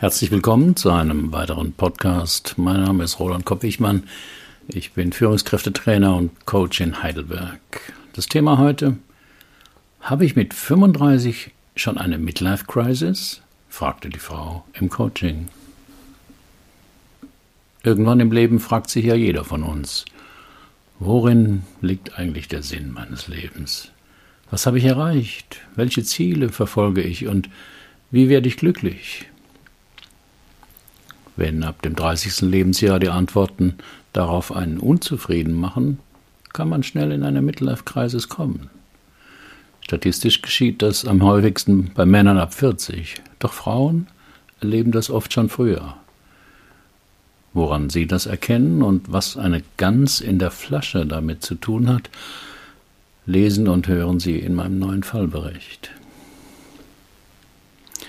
Herzlich willkommen zu einem weiteren Podcast. Mein Name ist Roland Kopp-Wichmann. Ich bin Führungskräftetrainer und Coach in Heidelberg. Das Thema heute: Habe ich mit 35 schon eine Midlife-Crisis? fragte die Frau im Coaching. Irgendwann im Leben fragt sich ja jeder von uns: Worin liegt eigentlich der Sinn meines Lebens? Was habe ich erreicht? Welche Ziele verfolge ich und wie werde ich glücklich? Wenn ab dem 30. Lebensjahr die Antworten darauf einen unzufrieden machen, kann man schnell in eine Midlife-Crisis kommen. Statistisch geschieht das am häufigsten bei Männern ab 40, doch Frauen erleben das oft schon früher. Woran sie das erkennen und was eine Gans in der Flasche damit zu tun hat, lesen und hören Sie in meinem neuen Fallbericht.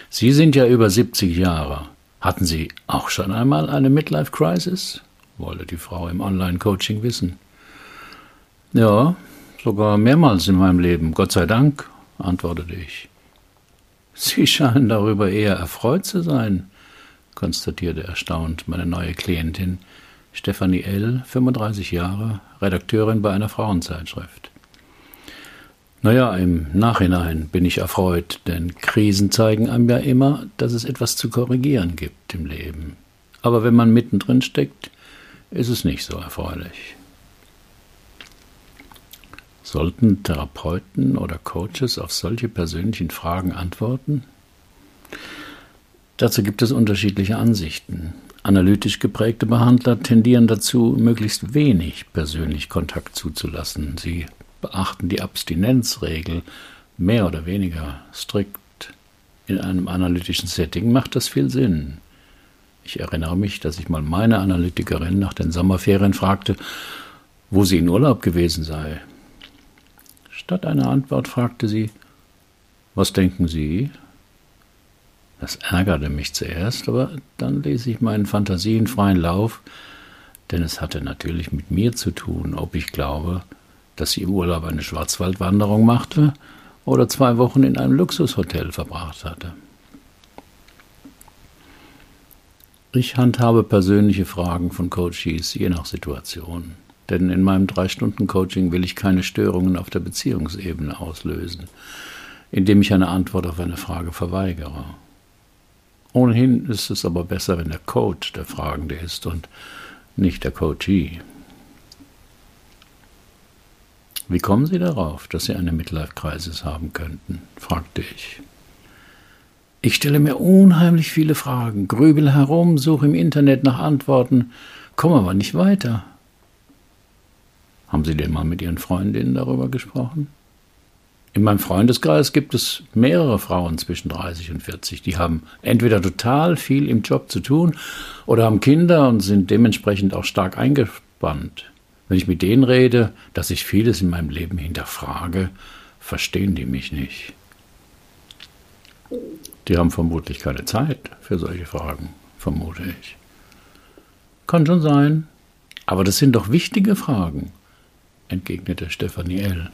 Sie sind ja über 70 Jahre. Hatten Sie auch schon einmal eine Midlife Crisis? wollte die Frau im Online-Coaching wissen. Ja, sogar mehrmals in meinem Leben, Gott sei Dank, antwortete ich. Sie scheinen darüber eher erfreut zu sein, konstatierte erstaunt meine neue Klientin, Stefanie L., 35 Jahre, Redakteurin bei einer Frauenzeitschrift. Naja, im Nachhinein bin ich erfreut, denn Krisen zeigen einem ja immer, dass es etwas zu korrigieren gibt im Leben. Aber wenn man mittendrin steckt, ist es nicht so erfreulich. Sollten Therapeuten oder Coaches auf solche persönlichen Fragen antworten? Dazu gibt es unterschiedliche Ansichten. Analytisch geprägte Behandler tendieren dazu, möglichst wenig persönlich Kontakt zuzulassen. Sie beachten die Abstinenzregel mehr oder weniger strikt in einem analytischen Setting, macht das viel Sinn. Ich erinnere mich, dass ich mal meine Analytikerin nach den Sommerferien fragte, wo sie in Urlaub gewesen sei. Statt einer Antwort fragte sie, was denken Sie? Das ärgerte mich zuerst, aber dann ließ ich meinen Fantasien freien Lauf, denn es hatte natürlich mit mir zu tun, ob ich glaube, dass sie im Urlaub eine Schwarzwaldwanderung machte oder zwei Wochen in einem Luxushotel verbracht hatte. Ich handhabe persönliche Fragen von Coaches je nach Situation. Denn in meinem Drei-Stunden-Coaching will ich keine Störungen auf der Beziehungsebene auslösen, indem ich eine Antwort auf eine Frage verweigere. Ohnehin ist es aber besser, wenn der Coach der Fragende ist und nicht der Coachee. Wie kommen Sie darauf, dass Sie eine Midlife-Crisis haben könnten? fragte ich. Ich stelle mir unheimlich viele Fragen, grübel herum, suche im Internet nach Antworten, komme aber nicht weiter. Haben Sie denn mal mit Ihren Freundinnen darüber gesprochen? In meinem Freundeskreis gibt es mehrere Frauen zwischen 30 und 40, die haben entweder total viel im Job zu tun oder haben Kinder und sind dementsprechend auch stark eingespannt. Wenn ich mit denen rede, dass ich vieles in meinem Leben hinterfrage, verstehen die mich nicht. Die haben vermutlich keine Zeit für solche Fragen, vermute ich. Kann schon sein, aber das sind doch wichtige Fragen, entgegnete Stefanie L.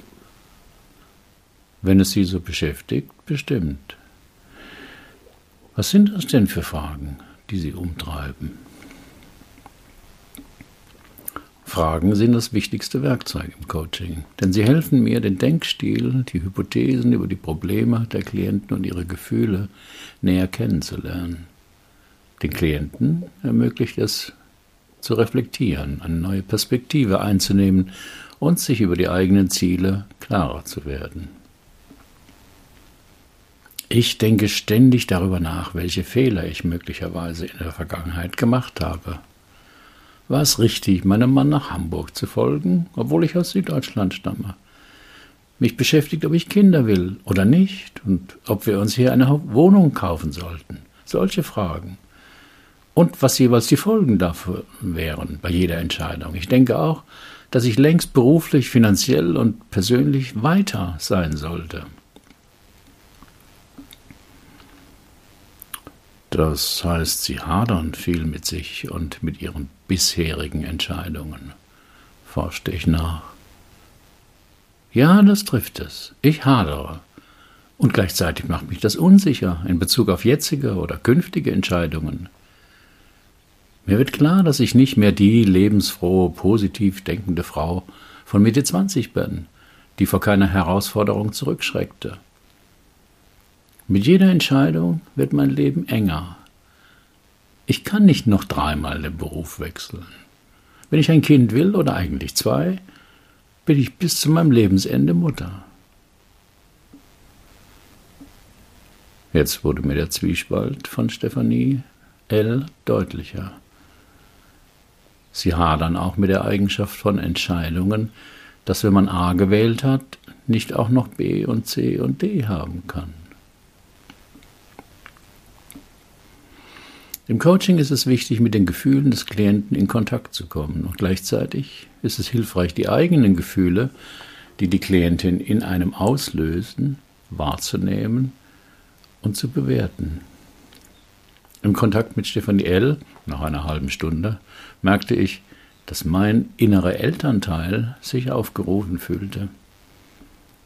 Wenn es Sie so beschäftigt, bestimmt. Was sind das denn für Fragen, die Sie umtreiben? Fragen sind das wichtigste Werkzeug im Coaching, denn sie helfen mir, den Denkstil, die Hypothesen über die Probleme der Klienten und ihre Gefühle näher kennenzulernen. Den Klienten ermöglicht es zu reflektieren, eine neue Perspektive einzunehmen und sich über die eigenen Ziele klarer zu werden. Ich denke ständig darüber nach, welche Fehler ich möglicherweise in der Vergangenheit gemacht habe war es richtig, meinem Mann nach Hamburg zu folgen, obwohl ich aus Süddeutschland stamme. Mich beschäftigt, ob ich Kinder will oder nicht und ob wir uns hier eine Wohnung kaufen sollten. Solche Fragen. Und was jeweils die Folgen dafür wären bei jeder Entscheidung. Ich denke auch, dass ich längst beruflich, finanziell und persönlich weiter sein sollte. Das heißt, sie hadern viel mit sich und mit ihren bisherigen Entscheidungen, forschte ich nach. Ja, das trifft es. Ich hadere. Und gleichzeitig macht mich das unsicher in Bezug auf jetzige oder künftige Entscheidungen. Mir wird klar, dass ich nicht mehr die lebensfrohe, positiv denkende Frau von Mitte 20 bin, die vor keiner Herausforderung zurückschreckte. Mit jeder Entscheidung wird mein Leben enger. Ich kann nicht noch dreimal den Beruf wechseln. Wenn ich ein Kind will, oder eigentlich zwei, bin ich bis zu meinem Lebensende Mutter. Jetzt wurde mir der Zwiespalt von Stefanie L. deutlicher. Sie hadern auch mit der Eigenschaft von Entscheidungen, dass wenn man A gewählt hat, nicht auch noch B und C und D haben kann. Im Coaching ist es wichtig, mit den Gefühlen des Klienten in Kontakt zu kommen. Und gleichzeitig ist es hilfreich, die eigenen Gefühle, die die Klientin in einem auslösen, wahrzunehmen und zu bewerten. Im Kontakt mit Stefanie L., nach einer halben Stunde, merkte ich, dass mein innerer Elternteil sich aufgerufen fühlte.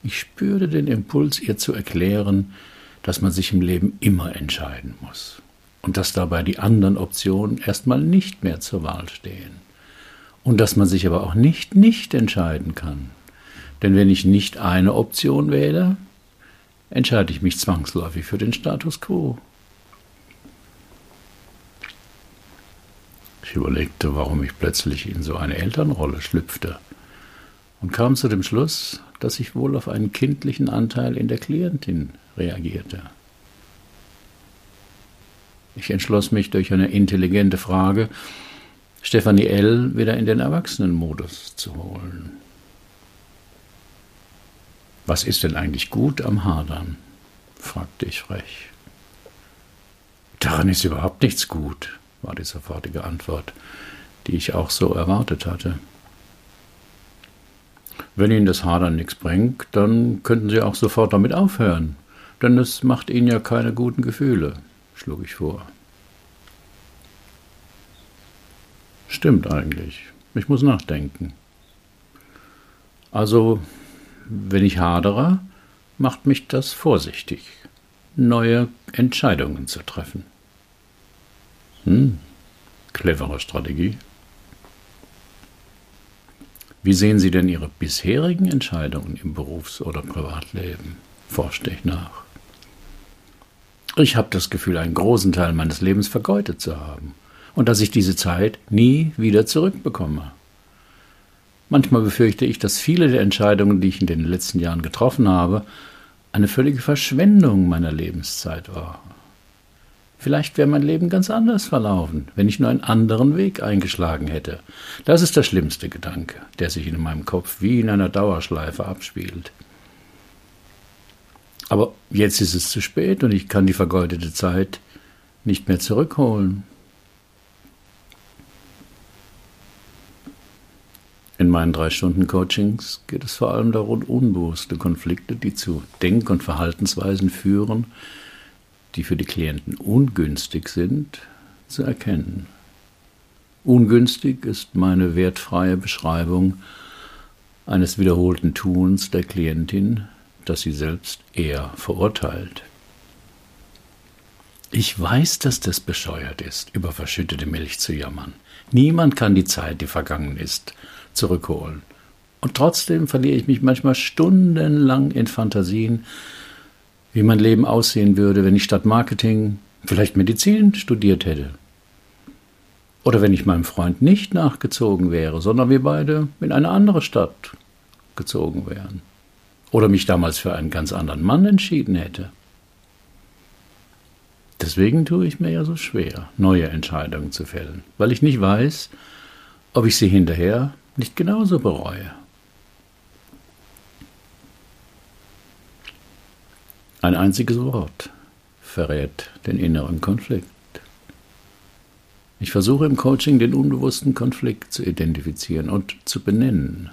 Ich spürte den Impuls, ihr zu erklären, dass man sich im Leben immer entscheiden muss und dass dabei die anderen Optionen erstmal nicht mehr zur Wahl stehen. Und dass man sich aber auch nicht nicht entscheiden kann. Denn wenn ich nicht eine Option wähle, entscheide ich mich zwangsläufig für den Status quo. Ich überlegte, warum ich plötzlich in so eine Elternrolle schlüpfte und kam zu dem Schluss, dass ich wohl auf einen kindlichen Anteil in der Klientin reagierte. Ich entschloss mich durch eine intelligente Frage, Stefanie L. wieder in den Erwachsenenmodus zu holen. Was ist denn eigentlich gut am Hadern? fragte ich frech. Daran ist überhaupt nichts gut, war die sofortige Antwort, die ich auch so erwartet hatte. Wenn Ihnen das Hadern nichts bringt, dann könnten Sie auch sofort damit aufhören, denn es macht Ihnen ja keine guten Gefühle schlug ich vor. Stimmt eigentlich. Ich muss nachdenken. Also, wenn ich hadere, macht mich das vorsichtig, neue Entscheidungen zu treffen. Hm, clevere Strategie. Wie sehen Sie denn Ihre bisherigen Entscheidungen im Berufs- oder Privatleben? forschte ich nach. Ich habe das Gefühl, einen großen Teil meines Lebens vergeudet zu haben und dass ich diese Zeit nie wieder zurückbekomme. Manchmal befürchte ich, dass viele der Entscheidungen, die ich in den letzten Jahren getroffen habe, eine völlige Verschwendung meiner Lebenszeit war. Vielleicht wäre mein Leben ganz anders verlaufen, wenn ich nur einen anderen Weg eingeschlagen hätte. Das ist der schlimmste Gedanke, der sich in meinem Kopf wie in einer Dauerschleife abspielt. Aber jetzt ist es zu spät und ich kann die vergeudete Zeit nicht mehr zurückholen. In meinen drei Stunden Coachings geht es vor allem darum, unbewusste Konflikte, die zu Denk- und Verhaltensweisen führen, die für die Klienten ungünstig sind, zu erkennen. Ungünstig ist meine wertfreie Beschreibung eines wiederholten Tuns der Klientin, das sie selbst eher verurteilt. Ich weiß, dass das bescheuert ist, über verschüttete Milch zu jammern. Niemand kann die Zeit, die vergangen ist, zurückholen. Und trotzdem verliere ich mich manchmal stundenlang in Fantasien, wie mein Leben aussehen würde, wenn ich statt Marketing vielleicht Medizin studiert hätte. Oder wenn ich meinem Freund nicht nachgezogen wäre, sondern wir beide in eine andere Stadt gezogen wären oder mich damals für einen ganz anderen Mann entschieden hätte. Deswegen tue ich mir ja so schwer, neue Entscheidungen zu fällen, weil ich nicht weiß, ob ich sie hinterher nicht genauso bereue. Ein einziges Wort verrät den inneren Konflikt. Ich versuche im Coaching den unbewussten Konflikt zu identifizieren und zu benennen.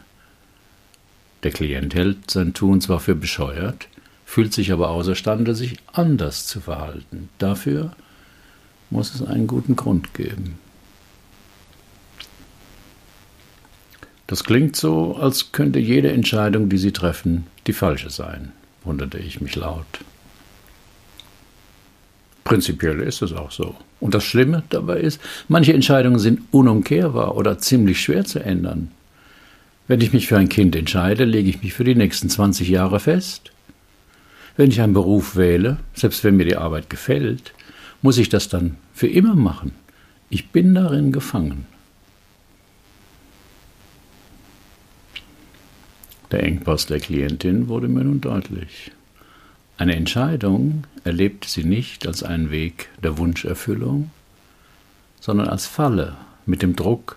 Der Klient hält sein Tun zwar für bescheuert, fühlt sich aber außerstande, sich anders zu verhalten. Dafür muss es einen guten Grund geben. Das klingt so, als könnte jede Entscheidung, die Sie treffen, die falsche sein, wunderte ich mich laut. Prinzipiell ist es auch so. Und das Schlimme dabei ist, manche Entscheidungen sind unumkehrbar oder ziemlich schwer zu ändern. Wenn ich mich für ein Kind entscheide, lege ich mich für die nächsten 20 Jahre fest. Wenn ich einen Beruf wähle, selbst wenn mir die Arbeit gefällt, muss ich das dann für immer machen. Ich bin darin gefangen. Der Engpass der Klientin wurde mir nun deutlich. Eine Entscheidung erlebte sie nicht als einen Weg der Wunscherfüllung, sondern als Falle mit dem Druck,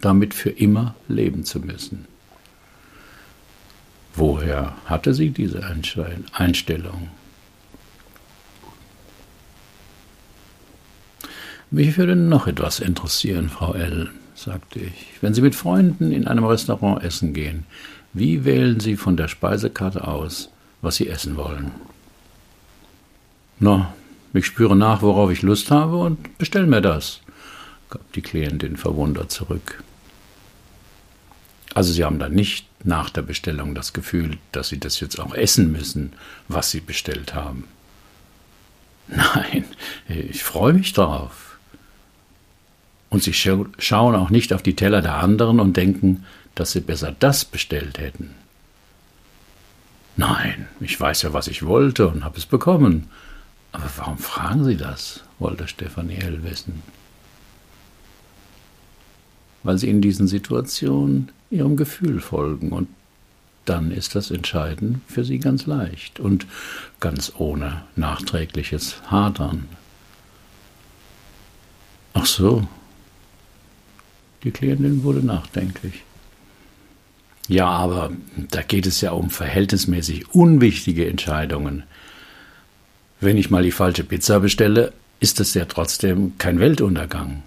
damit für immer leben zu müssen. Woher hatte sie diese Einstellung? Mich würde noch etwas interessieren, Frau L., sagte ich. Wenn Sie mit Freunden in einem Restaurant essen gehen, wie wählen Sie von der Speisekarte aus, was Sie essen wollen? Na, ich spüre nach, worauf ich Lust habe und bestell mir das, gab die Klientin verwundert zurück. Also Sie haben dann nicht nach der Bestellung das Gefühl, dass Sie das jetzt auch essen müssen, was Sie bestellt haben. Nein, ich freue mich drauf. Und sie schauen auch nicht auf die Teller der anderen und denken, dass sie besser das bestellt hätten. Nein, ich weiß ja, was ich wollte und habe es bekommen. Aber warum fragen Sie das? wollte Stefanie Hell wissen. Weil Sie in diesen Situationen Ihrem Gefühl folgen und dann ist das Entscheiden für Sie ganz leicht und ganz ohne nachträgliches Hadern. Ach so, die Klientin wurde nachdenklich. Ja, aber da geht es ja um verhältnismäßig unwichtige Entscheidungen. Wenn ich mal die falsche Pizza bestelle, ist es ja trotzdem kein Weltuntergang.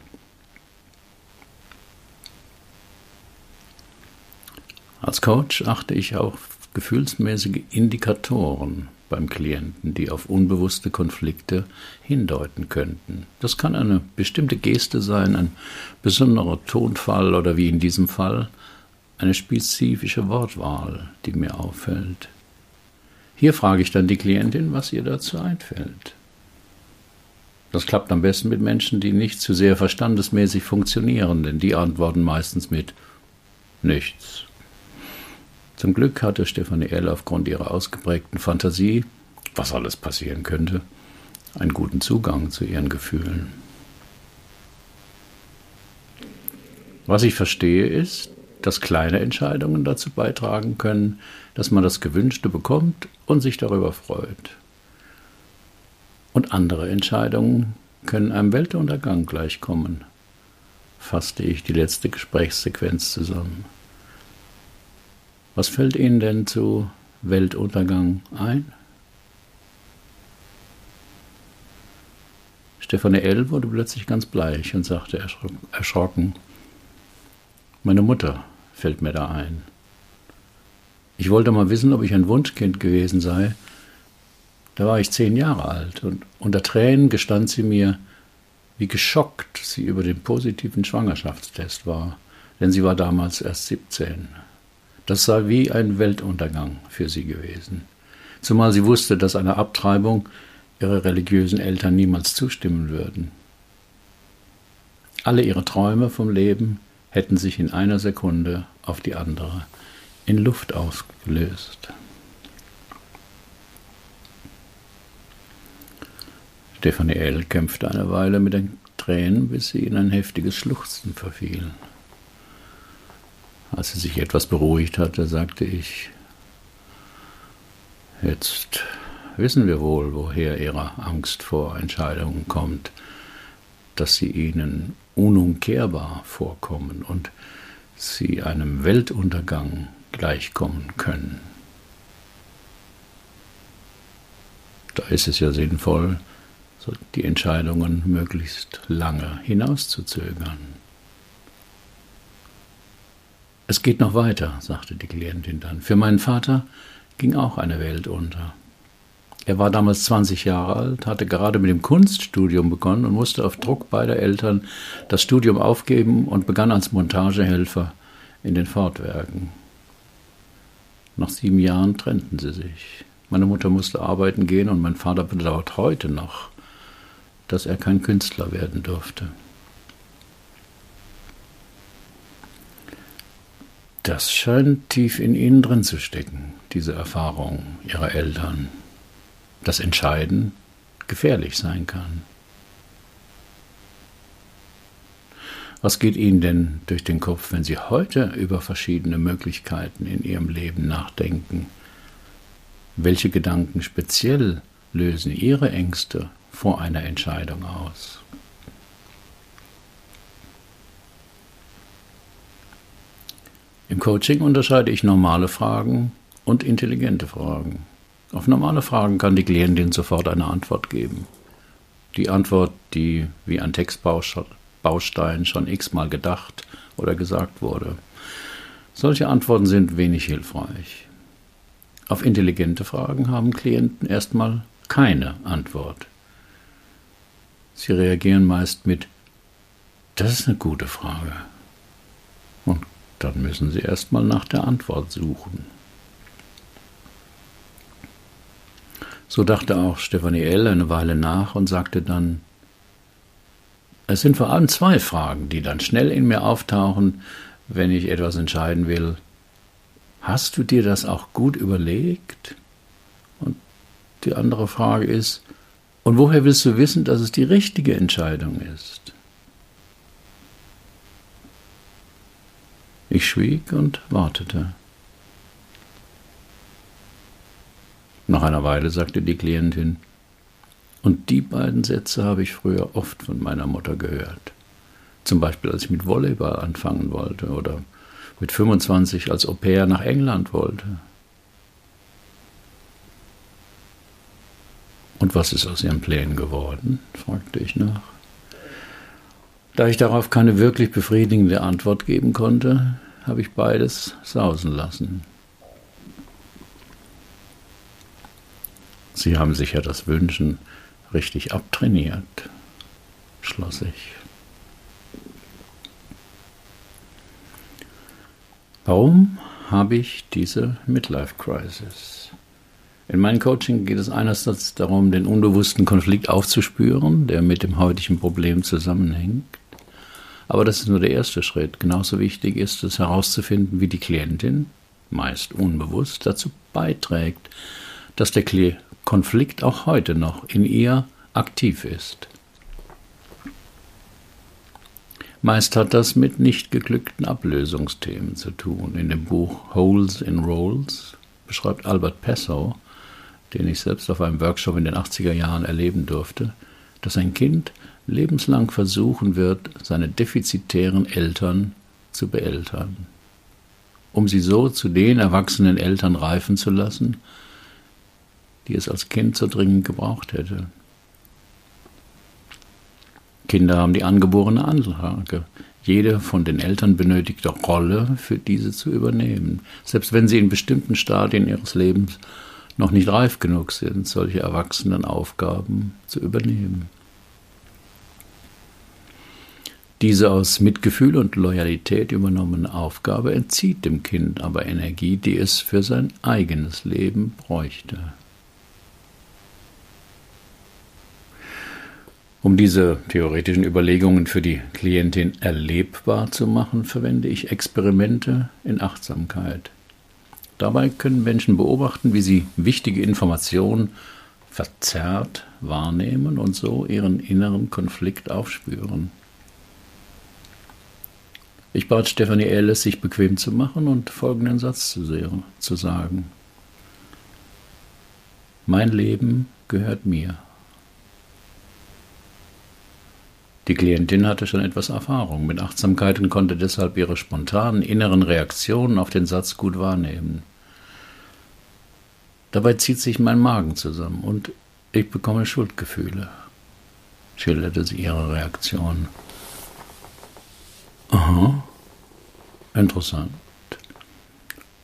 Als Coach achte ich auf gefühlsmäßige Indikatoren beim Klienten, die auf unbewusste Konflikte hindeuten könnten. Das kann eine bestimmte Geste sein, ein besonderer Tonfall oder wie in diesem Fall eine spezifische Wortwahl, die mir auffällt. Hier frage ich dann die Klientin, was ihr dazu einfällt. Das klappt am besten mit Menschen, die nicht zu sehr verstandesmäßig funktionieren, denn die antworten meistens mit nichts. Zum Glück hatte Stefanie L. aufgrund ihrer ausgeprägten Fantasie, was alles passieren könnte, einen guten Zugang zu ihren Gefühlen. Was ich verstehe ist, dass kleine Entscheidungen dazu beitragen können, dass man das Gewünschte bekommt und sich darüber freut. Und andere Entscheidungen können einem Weltuntergang gleichkommen, fasste ich die letzte Gesprächssequenz zusammen. Was fällt Ihnen denn zu Weltuntergang ein? Stefanie L. wurde plötzlich ganz bleich und sagte erschrocken, meine Mutter fällt mir da ein. Ich wollte mal wissen, ob ich ein Wunschkind gewesen sei. Da war ich zehn Jahre alt und unter Tränen gestand sie mir, wie geschockt sie über den positiven Schwangerschaftstest war, denn sie war damals erst 17. Das sei wie ein Weltuntergang für sie gewesen. Zumal sie wusste, dass einer Abtreibung ihre religiösen Eltern niemals zustimmen würden. Alle ihre Träume vom Leben hätten sich in einer Sekunde auf die andere in Luft ausgelöst. Stefanie L. kämpfte eine Weile mit den Tränen, bis sie in ein heftiges Schluchzen verfiel. Als sie sich etwas beruhigt hatte, sagte ich, jetzt wissen wir wohl, woher Ihre Angst vor Entscheidungen kommt, dass sie Ihnen unumkehrbar vorkommen und Sie einem Weltuntergang gleichkommen können. Da ist es ja sinnvoll, die Entscheidungen möglichst lange hinauszuzögern. Es geht noch weiter, sagte die Klientin dann. Für meinen Vater ging auch eine Welt unter. Er war damals 20 Jahre alt, hatte gerade mit dem Kunststudium begonnen und musste auf Druck beider Eltern das Studium aufgeben und begann als Montagehelfer in den Fortwerken. Nach sieben Jahren trennten sie sich. Meine Mutter musste arbeiten gehen und mein Vater bedauert heute noch, dass er kein Künstler werden durfte. Das scheint tief in ihnen drin zu stecken, diese Erfahrung ihrer Eltern. Dass Entscheiden gefährlich sein kann. Was geht Ihnen denn durch den Kopf, wenn Sie heute über verschiedene Möglichkeiten in Ihrem Leben nachdenken? Welche Gedanken speziell lösen Ihre Ängste vor einer Entscheidung aus? Im Coaching unterscheide ich normale Fragen und intelligente Fragen. Auf normale Fragen kann die Klientin sofort eine Antwort geben. Die Antwort, die wie ein Textbaustein schon x-mal gedacht oder gesagt wurde. Solche Antworten sind wenig hilfreich. Auf intelligente Fragen haben Klienten erstmal keine Antwort. Sie reagieren meist mit Das ist eine gute Frage. Dann müssen Sie erstmal nach der Antwort suchen. So dachte auch Stefanie L. eine Weile nach und sagte dann, es sind vor allem zwei Fragen, die dann schnell in mir auftauchen, wenn ich etwas entscheiden will. Hast du dir das auch gut überlegt? Und die andere Frage ist, und woher willst du wissen, dass es die richtige Entscheidung ist? Ich schwieg und wartete. Nach einer Weile sagte die Klientin, und die beiden Sätze habe ich früher oft von meiner Mutter gehört. Zum Beispiel, als ich mit Volleyball anfangen wollte oder mit 25 als Au pair nach England wollte. Und was ist aus ihren Plänen geworden? fragte ich nach. Da ich darauf keine wirklich befriedigende Antwort geben konnte, habe ich beides sausen lassen. Sie haben sich ja das Wünschen richtig abtrainiert, schloss ich. Warum habe ich diese Midlife Crisis? In meinem Coaching geht es einerseits darum, den unbewussten Konflikt aufzuspüren, der mit dem heutigen Problem zusammenhängt. Aber das ist nur der erste Schritt. Genauso wichtig ist es herauszufinden, wie die Klientin, meist unbewusst, dazu beiträgt, dass der Konflikt auch heute noch in ihr aktiv ist. Meist hat das mit nicht geglückten Ablösungsthemen zu tun. In dem Buch Holes in Rolls beschreibt Albert Pessow, den ich selbst auf einem Workshop in den 80er Jahren erleben durfte, dass ein Kind lebenslang versuchen wird, seine defizitären Eltern zu beeltern, um sie so zu den erwachsenen Eltern reifen zu lassen, die es als Kind so dringend gebraucht hätte. Kinder haben die angeborene Anlage, jede von den Eltern benötigte Rolle für diese zu übernehmen, selbst wenn sie in bestimmten Stadien ihres Lebens noch nicht reif genug sind, solche erwachsenen Aufgaben zu übernehmen. Diese aus Mitgefühl und Loyalität übernommene Aufgabe entzieht dem Kind aber Energie, die es für sein eigenes Leben bräuchte. Um diese theoretischen Überlegungen für die Klientin erlebbar zu machen, verwende ich Experimente in Achtsamkeit. Dabei können Menschen beobachten, wie sie wichtige Informationen verzerrt wahrnehmen und so ihren inneren Konflikt aufspüren. Ich bat Stephanie Ellis, sich bequem zu machen und folgenden Satz zu, sehen, zu sagen. Mein Leben gehört mir. Die Klientin hatte schon etwas Erfahrung mit Achtsamkeit und konnte deshalb ihre spontanen inneren Reaktionen auf den Satz gut wahrnehmen. Dabei zieht sich mein Magen zusammen und ich bekomme Schuldgefühle, schilderte sie ihre Reaktion. Aha, interessant,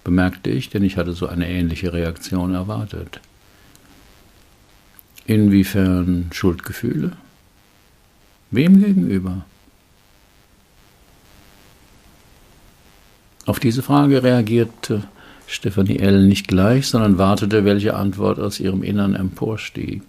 bemerkte ich, denn ich hatte so eine ähnliche Reaktion erwartet. Inwiefern Schuldgefühle? Wem gegenüber? Auf diese Frage reagierte Stefanie L. nicht gleich, sondern wartete, welche Antwort aus ihrem Innern emporstieg.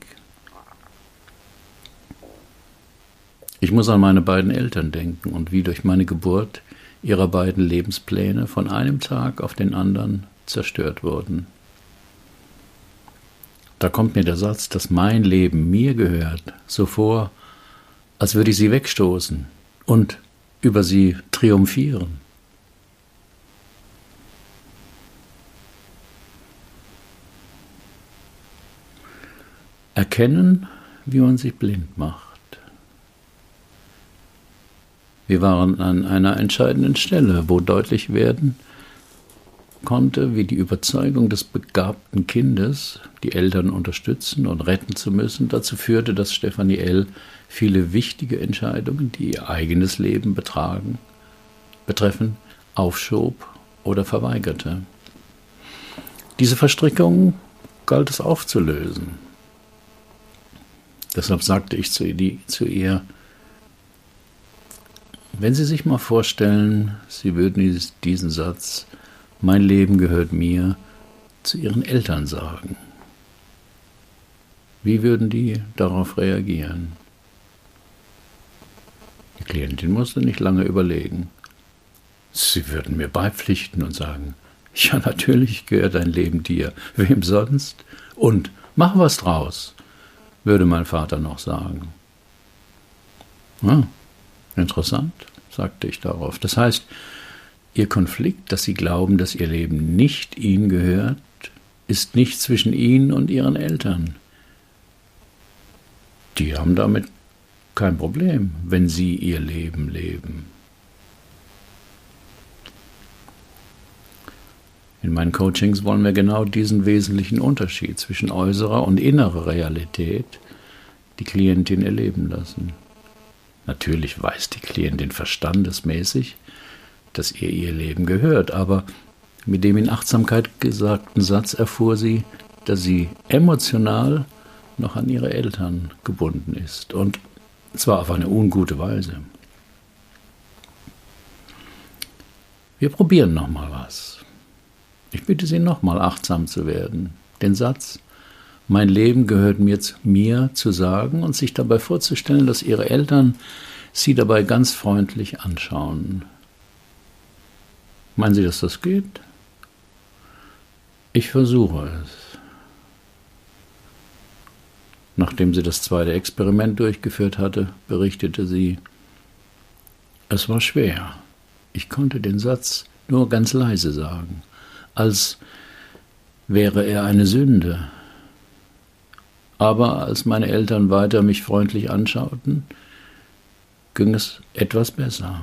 Ich muss an meine beiden Eltern denken und wie durch meine Geburt ihrer beiden Lebenspläne von einem Tag auf den anderen zerstört wurden. Da kommt mir der Satz, dass mein Leben mir gehört, so vor, als würde ich sie wegstoßen und über sie triumphieren. Erkennen, wie man sich blind macht. Wir waren an einer entscheidenden Stelle, wo deutlich werden konnte, wie die Überzeugung des begabten Kindes, die Eltern unterstützen und retten zu müssen, dazu führte, dass Stefanie L. viele wichtige Entscheidungen, die ihr eigenes Leben betragen, betreffen, aufschob oder verweigerte. Diese Verstrickung galt es aufzulösen. Deshalb sagte ich zu ihr, wenn Sie sich mal vorstellen, Sie würden diesen Satz, mein Leben gehört mir, zu Ihren Eltern sagen. Wie würden die darauf reagieren? Die Klientin musste nicht lange überlegen. Sie würden mir beipflichten und sagen, ja natürlich gehört dein Leben dir, wem sonst? Und mach was draus, würde mein Vater noch sagen. Ja, interessant sagte ich darauf. Das heißt, Ihr Konflikt, dass Sie glauben, dass Ihr Leben nicht Ihnen gehört, ist nicht zwischen Ihnen und Ihren Eltern. Die haben damit kein Problem, wenn Sie Ihr Leben leben. In meinen Coachings wollen wir genau diesen wesentlichen Unterschied zwischen äußerer und innerer Realität die Klientin erleben lassen. Natürlich weiß die Klientin verstandesmäßig, dass ihr ihr Leben gehört, aber mit dem in Achtsamkeit gesagten Satz erfuhr sie, dass sie emotional noch an ihre Eltern gebunden ist und zwar auf eine ungute Weise. Wir probieren noch mal was. Ich bitte Sie nochmal achtsam zu werden. Den Satz mein Leben gehört mir, mir zu sagen und sich dabei vorzustellen, dass ihre Eltern sie dabei ganz freundlich anschauen. Meinen Sie, dass das geht? Ich versuche es. Nachdem sie das zweite Experiment durchgeführt hatte, berichtete sie, es war schwer. Ich konnte den Satz nur ganz leise sagen, als wäre er eine Sünde, aber als meine Eltern weiter mich freundlich anschauten, ging es etwas besser.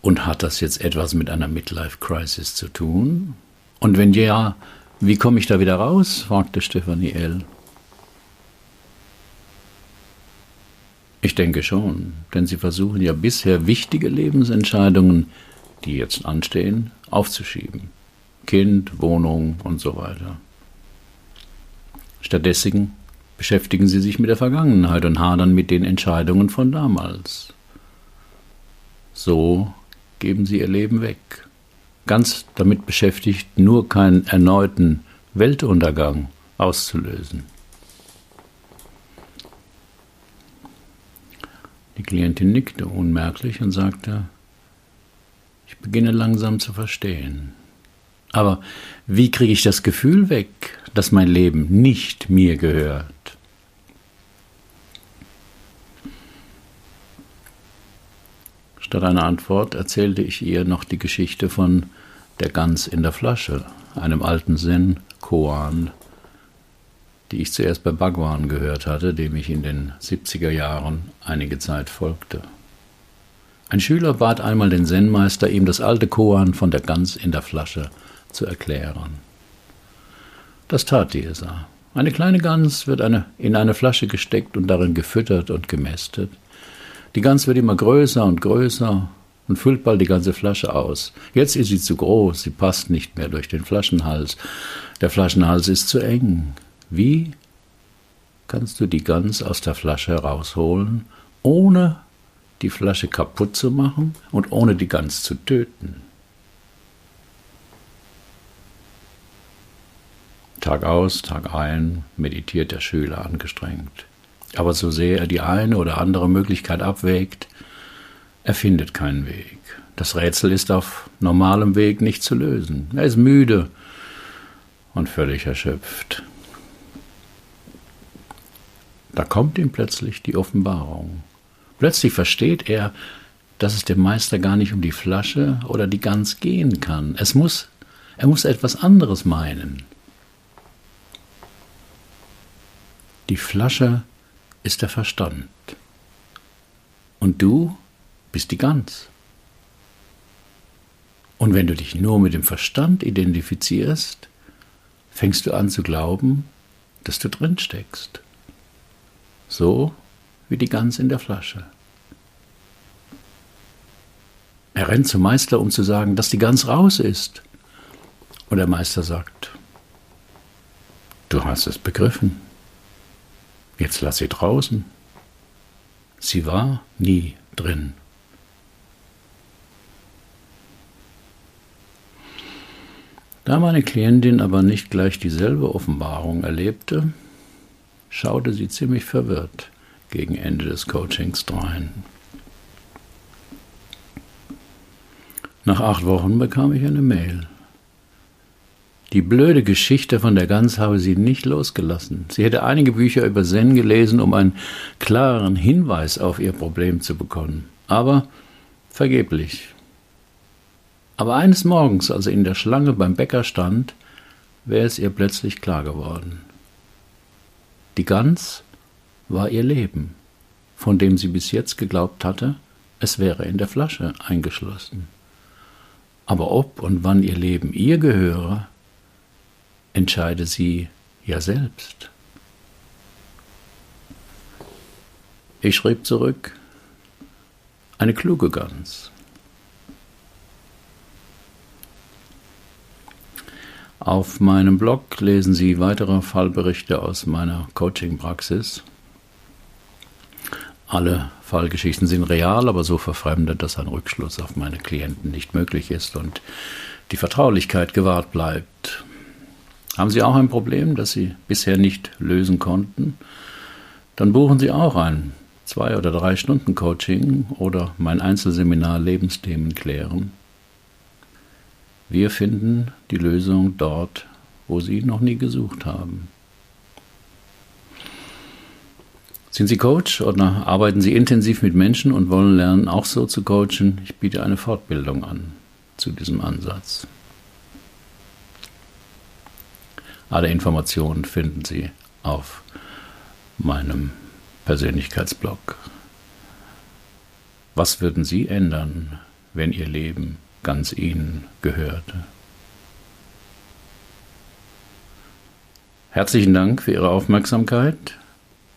Und hat das jetzt etwas mit einer Midlife Crisis zu tun? Und wenn ja, wie komme ich da wieder raus? fragte Stefanie L. Ich denke schon, denn Sie versuchen ja bisher wichtige Lebensentscheidungen die jetzt anstehen, aufzuschieben. Kind, Wohnung und so weiter. Stattdessen beschäftigen sie sich mit der Vergangenheit und hadern mit den Entscheidungen von damals. So geben sie ihr Leben weg, ganz damit beschäftigt, nur keinen erneuten Weltuntergang auszulösen. Die Klientin nickte unmerklich und sagte, beginne langsam zu verstehen. Aber wie kriege ich das Gefühl weg, dass mein Leben nicht mir gehört? Statt einer Antwort erzählte ich ihr noch die Geschichte von der Gans in der Flasche, einem alten Zen, Koan, die ich zuerst bei Bhagwan gehört hatte, dem ich in den 70er Jahren einige Zeit folgte. Ein Schüler bat einmal den Zen-Meister, ihm das alte Koan von der Gans in der Flasche zu erklären. Das tat dieser. Eine kleine Gans wird eine, in eine Flasche gesteckt und darin gefüttert und gemästet. Die Gans wird immer größer und größer und füllt bald die ganze Flasche aus. Jetzt ist sie zu groß, sie passt nicht mehr durch den Flaschenhals. Der Flaschenhals ist zu eng. Wie kannst du die Gans aus der Flasche herausholen, ohne die Flasche kaputt zu machen und ohne die Gans zu töten. Tag aus, Tag ein meditiert der Schüler angestrengt. Aber so sehr er die eine oder andere Möglichkeit abwägt, er findet keinen Weg. Das Rätsel ist auf normalem Weg nicht zu lösen. Er ist müde und völlig erschöpft. Da kommt ihm plötzlich die Offenbarung. Plötzlich versteht er, dass es dem Meister gar nicht um die Flasche oder die Gans gehen kann. Es muss, er muss etwas anderes meinen. Die Flasche ist der Verstand. Und du bist die Gans. Und wenn du dich nur mit dem Verstand identifizierst, fängst du an zu glauben, dass du drin steckst. So wie die Gans in der Flasche. Er rennt zum Meister, um zu sagen, dass die Gans raus ist. Und der Meister sagt, du hast es begriffen. Jetzt lass sie draußen. Sie war nie drin. Da meine Klientin aber nicht gleich dieselbe Offenbarung erlebte, schaute sie ziemlich verwirrt gegen Ende des Coachings drein. Nach acht Wochen bekam ich eine Mail. Die blöde Geschichte von der Gans habe sie nicht losgelassen. Sie hätte einige Bücher über Zen gelesen, um einen klareren Hinweis auf ihr Problem zu bekommen. Aber vergeblich. Aber eines Morgens, als sie in der Schlange beim Bäcker stand, wäre es ihr plötzlich klar geworden. Die Gans war ihr Leben, von dem sie bis jetzt geglaubt hatte, es wäre in der Flasche eingeschlossen. Aber ob und wann ihr Leben ihr gehöre, entscheide sie ja selbst. Ich schrieb zurück, eine kluge Gans. Auf meinem Blog lesen Sie weitere Fallberichte aus meiner Coaching-Praxis. Alle Fallgeschichten sind real, aber so verfremdet, dass ein Rückschluss auf meine Klienten nicht möglich ist und die Vertraulichkeit gewahrt bleibt. Haben Sie auch ein Problem, das Sie bisher nicht lösen konnten? Dann buchen Sie auch ein zwei oder drei Stunden Coaching oder mein Einzelseminar Lebensthemen klären. Wir finden die Lösung dort, wo Sie noch nie gesucht haben. Sind Sie Coach oder arbeiten Sie intensiv mit Menschen und wollen lernen, auch so zu coachen? Ich biete eine Fortbildung an zu diesem Ansatz. Alle Informationen finden Sie auf meinem Persönlichkeitsblog. Was würden Sie ändern, wenn Ihr Leben ganz Ihnen gehörte? Herzlichen Dank für Ihre Aufmerksamkeit.